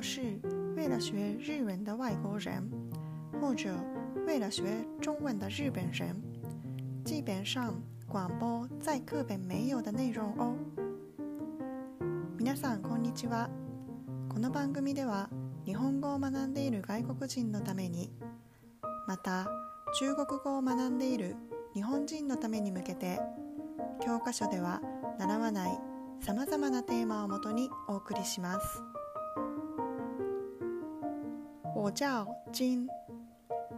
要是为了学日文的外国人，或者为了学中文的日本人，基本上广播在课本没有的内容哦。皆さんこんにちは。この番組では日本語を学んでいる外国人のために、また中国語を学んでいる日本人のために向けて、教科書では習わないさまざまなテーマをもとにお送りします。我叫金。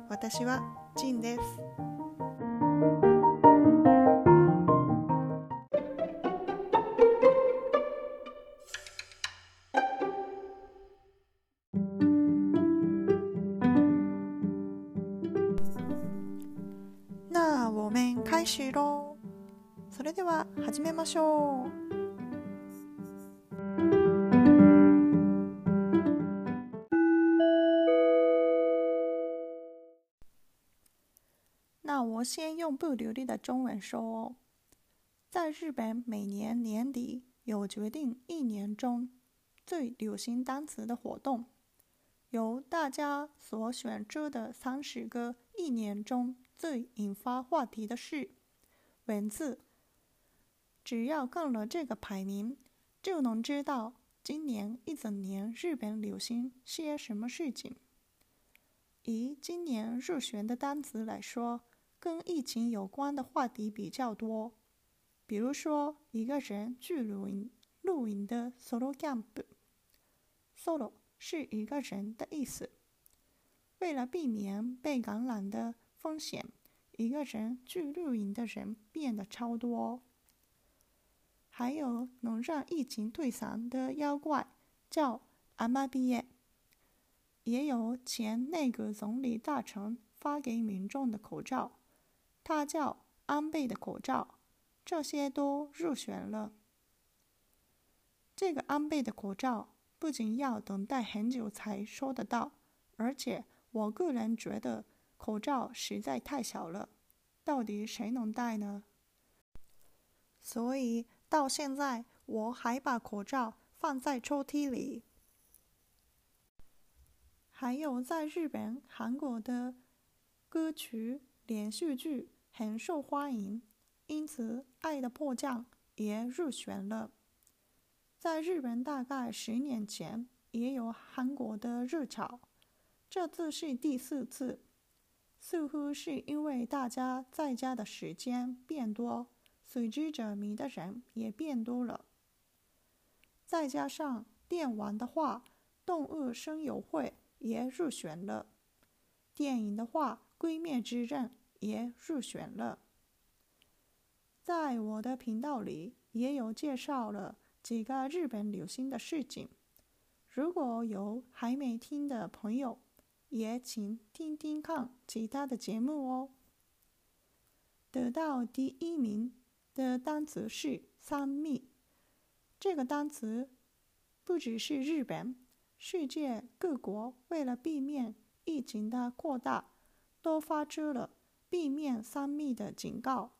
私はジンです。那我们开始喽。それでは始めましょう。先用不流利的中文说哦。在日本，每年年底有决定一年中最流行单词的活动，由大家所选出的三十个一年中最引发话题的事文字。只要看了这个排名，就能知道今年一整年日本流行些什么事情。以今年入选的单词来说。跟疫情有关的话题比较多，比如说一个人去露营露营的 solo camp，solo 是一个人的意思。为了避免被感染的风险，一个人去露营的人变得超多。还有能让疫情退散的妖怪叫阿玛比耶，也有前内阁总理大臣发给民众的口罩。它叫安倍的口罩，这些都入选了。这个安倍的口罩不仅要等待很久才收得到，而且我个人觉得口罩实在太小了，到底谁能戴呢？所以到现在我还把口罩放在抽屉里。还有在日本、韩国的歌曲。连续剧很受欢迎，因此《爱的迫降》也入选了。在日本，大概十年前也有韩国的热潮，这次是第四次。似乎是因为大家在家的时间变多，随之者迷的人也变多了。再加上电玩的话，《动物声友会》也入选了。电影的话，《闺蜜之刃》。也入选了。在我的频道里也有介绍了几个日本流行的事情，如果有还没听的朋友，也请听听看其他的节目哦。得到第一名的单词是“三密”，这个单词不只是日本，世界各国为了避免疫情的扩大，都发出了。避免三密的警告。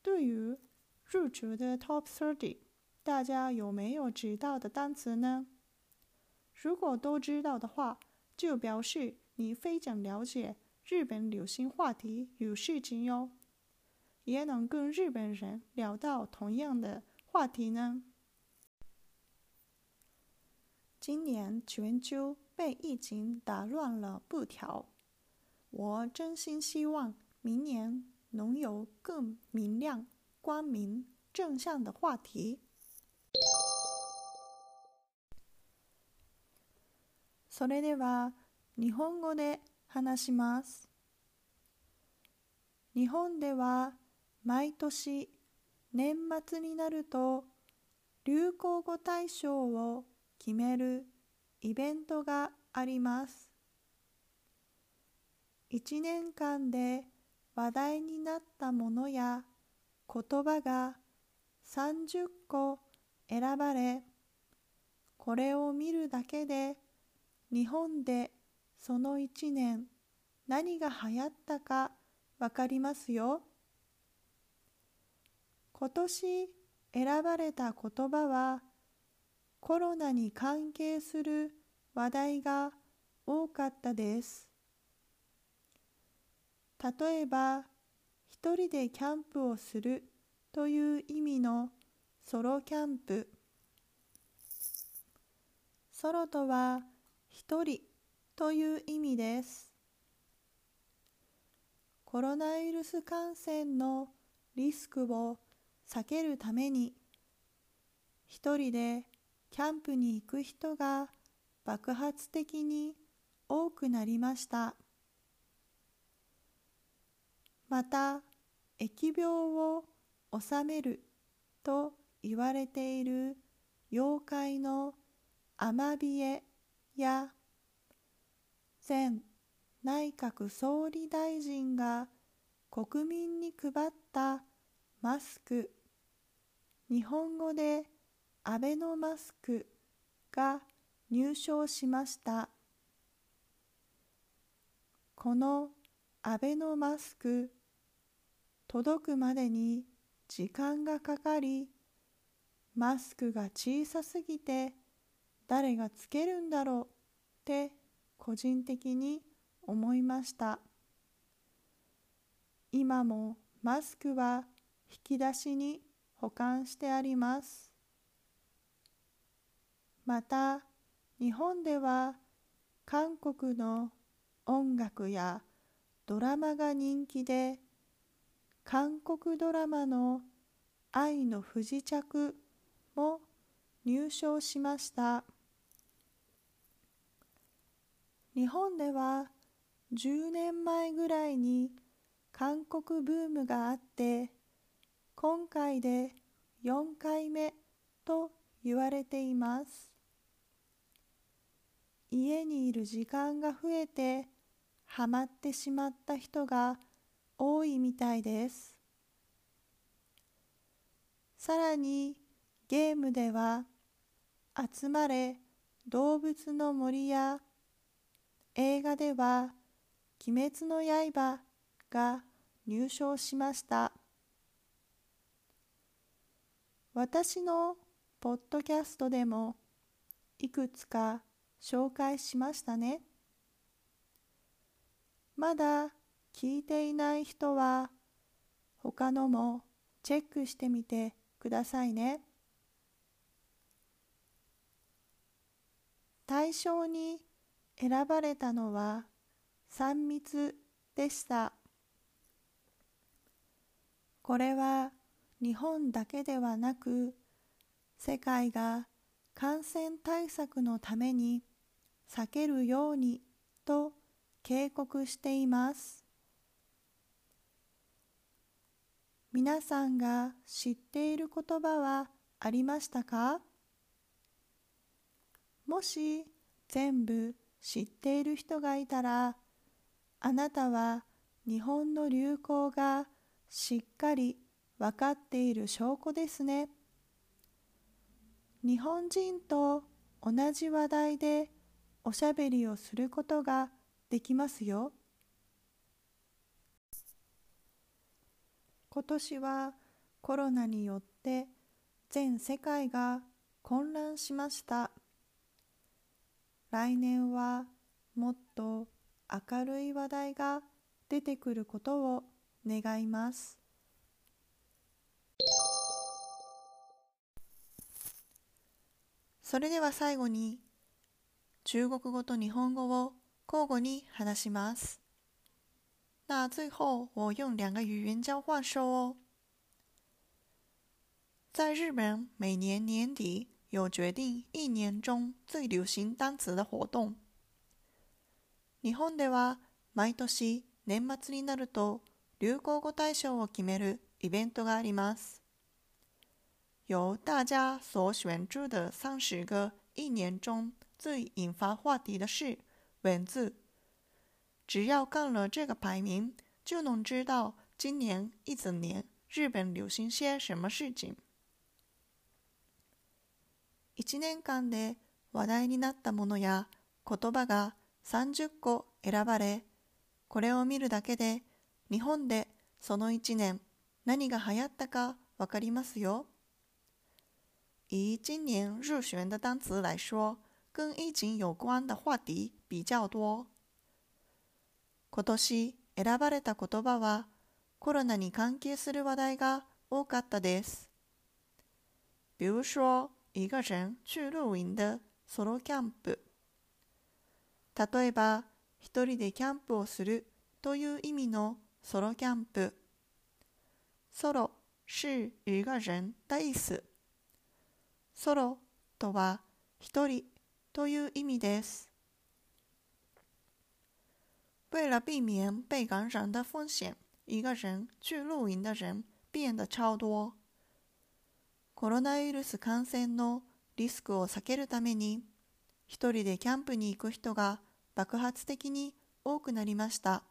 对于入主的 Top Thirty，大家有没有知道的单词呢？如果都知道的话，就表示你非常了解日本流行话题与事情哟，也能跟日本人聊到同样的话题呢。今年全球被疫情打乱了步调。我真心希望明年能有更明亮、光明、正向的话题。それでは日本語で話します。日本では毎年年末になると流行語大賞を決めるイベントがあります。1年間で話題になったものや言葉が30個選ばれこれを見るだけで日本でその1年何が流行ったかわかりますよ。今年選ばれた言葉はコロナに関係する話題が多かったです。例えば、一人でキャンプをするという意味のソロキャンプ。ソロとは一人という意味です。コロナウイルス感染のリスクを避けるために一人でキャンプに行く人が爆発的に多くなりました。また疫病を治めると言われている妖怪のアマビエや前内閣総理大臣が国民に配ったマスク。日本語でアベノマスクが入賞しました。このアベノマスク届くまでに時間がかかりマスクが小さすぎて誰がつけるんだろうって個人的に思いました。今もマスクは引き出しに保管してあります。また日本では韓国の音楽やドラマが人気で韓国ドラマの「愛の不時着」も入賞しました。日本では10年前ぐらいに韓国ブームがあって今回で4回目と言われています。家にいる時間が増えてハマってしまった人が多いみたいです。さらにゲームでは「集まれ動物の森」や映画では「鬼滅の刃」が入賞しました。私のポッドキャストでもいくつか紹介しましたね。まだ聞いていない人は他のもチェックしてみてくださいね。対象に選ばれたのは3密でした。これは日本だけではなく世界が感染対策のために避けるようにと警告しています。皆さんが知っている言葉はありましたか？もし全部知っている人がいたらあなたは日本の流行がしっかり分かっている証拠ですね。日本人と同じ話題でおしゃべりをすることができますよ。今年はコロナによって全世界が混乱しました。来年はもっと明るい話題が出てくることを願います。それでは最後に中国語と日本語を交互に話します。那最后我用两个语言交换说哦。在日本，每年年底有决定一年中最流行单词的活动。日本では毎年年末になると流行語大賞を決めるイベントがあります。由大家所选出的三十个一年中最引发话题的是文字。只要看了这个排名，就能知道今年一整年日本流行些什么事情。一年間で話題になったものや言葉が30個選ばれ、これを見るだけで日本でその一年何が流行ったかわかりますよ。以今年入选的单词来说，跟疫情有关的话题比较多。今年選ばれた言葉はコロナに関係する話題が多かったです。比如说，一个人去露营的ソロキャンプ。例えば、一人でキャンプをするという意味のソロキャンプ。ソロ是一个人的意思。ソロとは一人という意味です。为了避免被感染的风险，一个人去露营的人变得超多。コロナウイルス感染のリスクを避けるために、一人でキャンプに行く人が爆発的に多くなりました。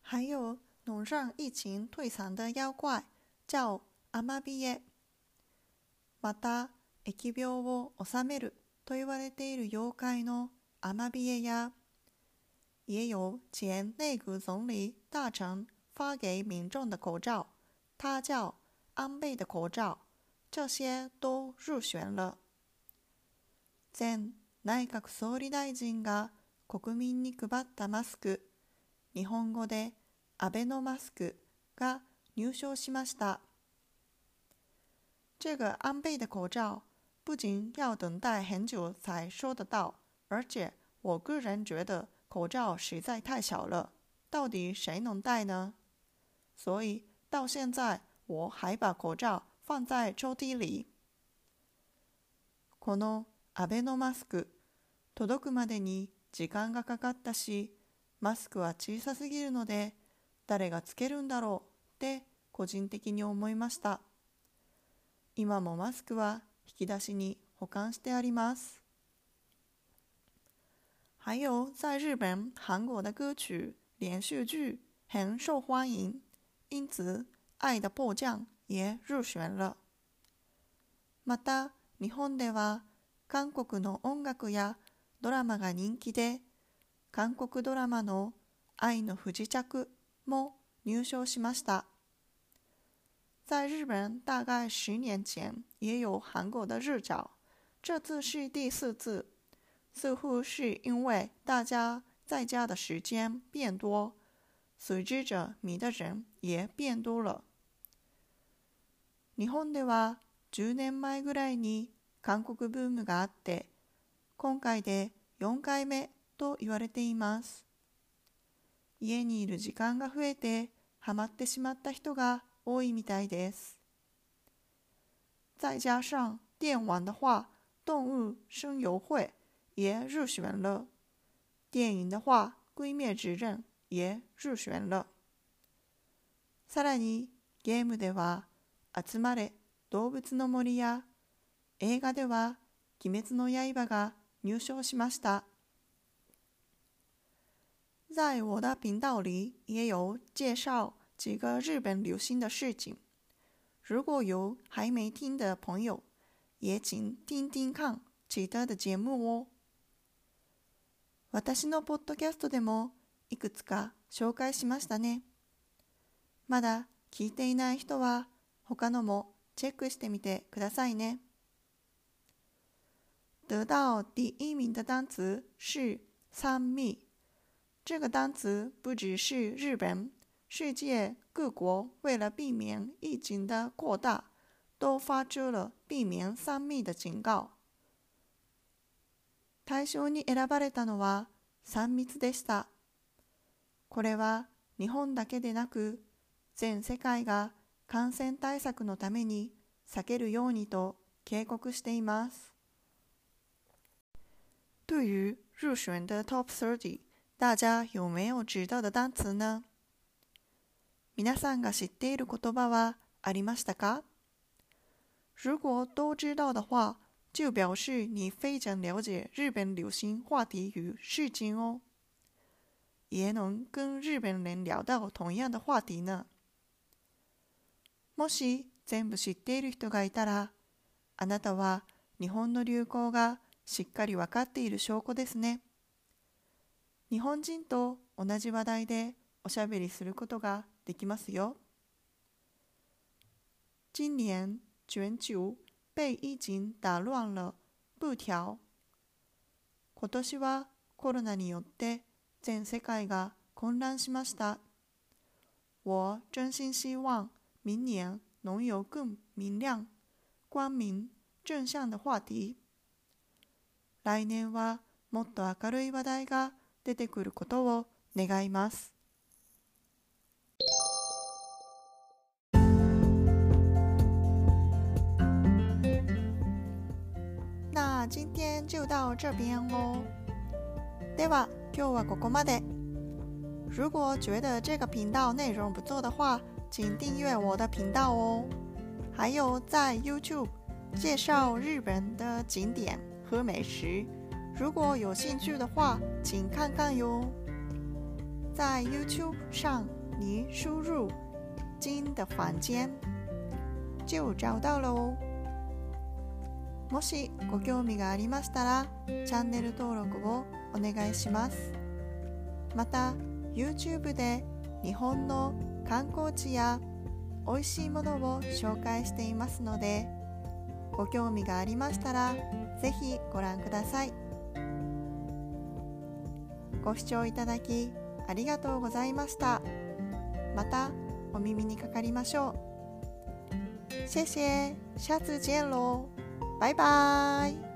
还有能让疫情退散的妖怪叫アマビエ。また、疫病を治めると言われている妖怪のアマビエや、也有前内阁总理大臣发给民众的口罩，它叫安倍的口罩，这些都入选了。前内閣総理大臣が国民に配ったマスク、日本語でアベノマスクが入賞しました。这个安倍的口罩不仅要等待很久才收得到，而且我个人觉得口罩实在太小了，到底谁能戴呢？所以到现在我还把口罩放在抽屉里。このアベノマスク届くまでに時間がかかったし、マスクは小さすぎるので誰がつけるんだろうって個人的に思いました。今もマスクは引き出しに保管してあります。还有在日本、韩国的歌曲、连续剧很受欢迎，因此《爱的迫降》也入选了。また、日本では韓国の音楽やドラマが人気で、韓国ドラマの愛の不時着も入賞しました。在日本大概十年前也有韩国的日照，这次是第四次，似乎是因为大家在家的时间变多，随之着迷的人也变多了。日本では10年前ぐらいに韓国ブームがあって、今回で4回目と言われています。家にいる時間が増えてハマってしまった人が多いみたいです。再加上电玩的话，动物声友会也入选了；电影的话，鬼灭之刃也入选了。さらにゲームでは集まれ動物の森や映画では鬼滅の刃が入賞しました。在我的频道里也有介绍几个日本流行的事情，如果有还没听的朋友，也请听听看其他的节目哦。私のポッドキャストでもいくつか紹介しましたね。まだ聞いていない人は他のもチェックしてみてくださいね。得到第一名的单词是“三密”。这个单词不只是日本，世界各国为了避免疫情的扩大，都发出了避免三密的警告。対象に選ばれたのは3密でした。これは日本だけでなく、全世界が感染対策のために避けるようにと警告しています。对于入选的 Top 30。大家有没有知道的单词呢？皆さんが知っている言葉はありましたか？如果都知道的话，就表示你非常了解日本流行话题与事情哦，也能跟日本人聊到同样的话题呢。もし全部知っている人がいたら、あなたは日本の流行がしっかりわかっている証拠ですね。日本人と同じ話題でおしゃべりすることができますよ。今年全球被疫情打乱了步调。今年はコロナによって全世界が混乱しました。我真心希望明年能有更明亮、光明、正向的话题。来年はもっと明るい話題が出てくることを願います。那今天就到这边哦。では今日はここまで。如果觉得这个频道内容不错的话，请订阅我的频道哦。还有在 YouTube 介绍日本的景点和美食，如果有兴趣的话，请看看哟。在 YouTube 上，你输入“金的房间”就找到了哦。 もしご興味がありましたら、チャンネル登録をお願いします。また、YouTube で日本の観光地や美味しいものを紹介していますのでご興味がありましたらぜひご覧ください。ご視聴いただきありがとうございました。またお耳にかかりましょう。谢谢下次见喽バイバーイ。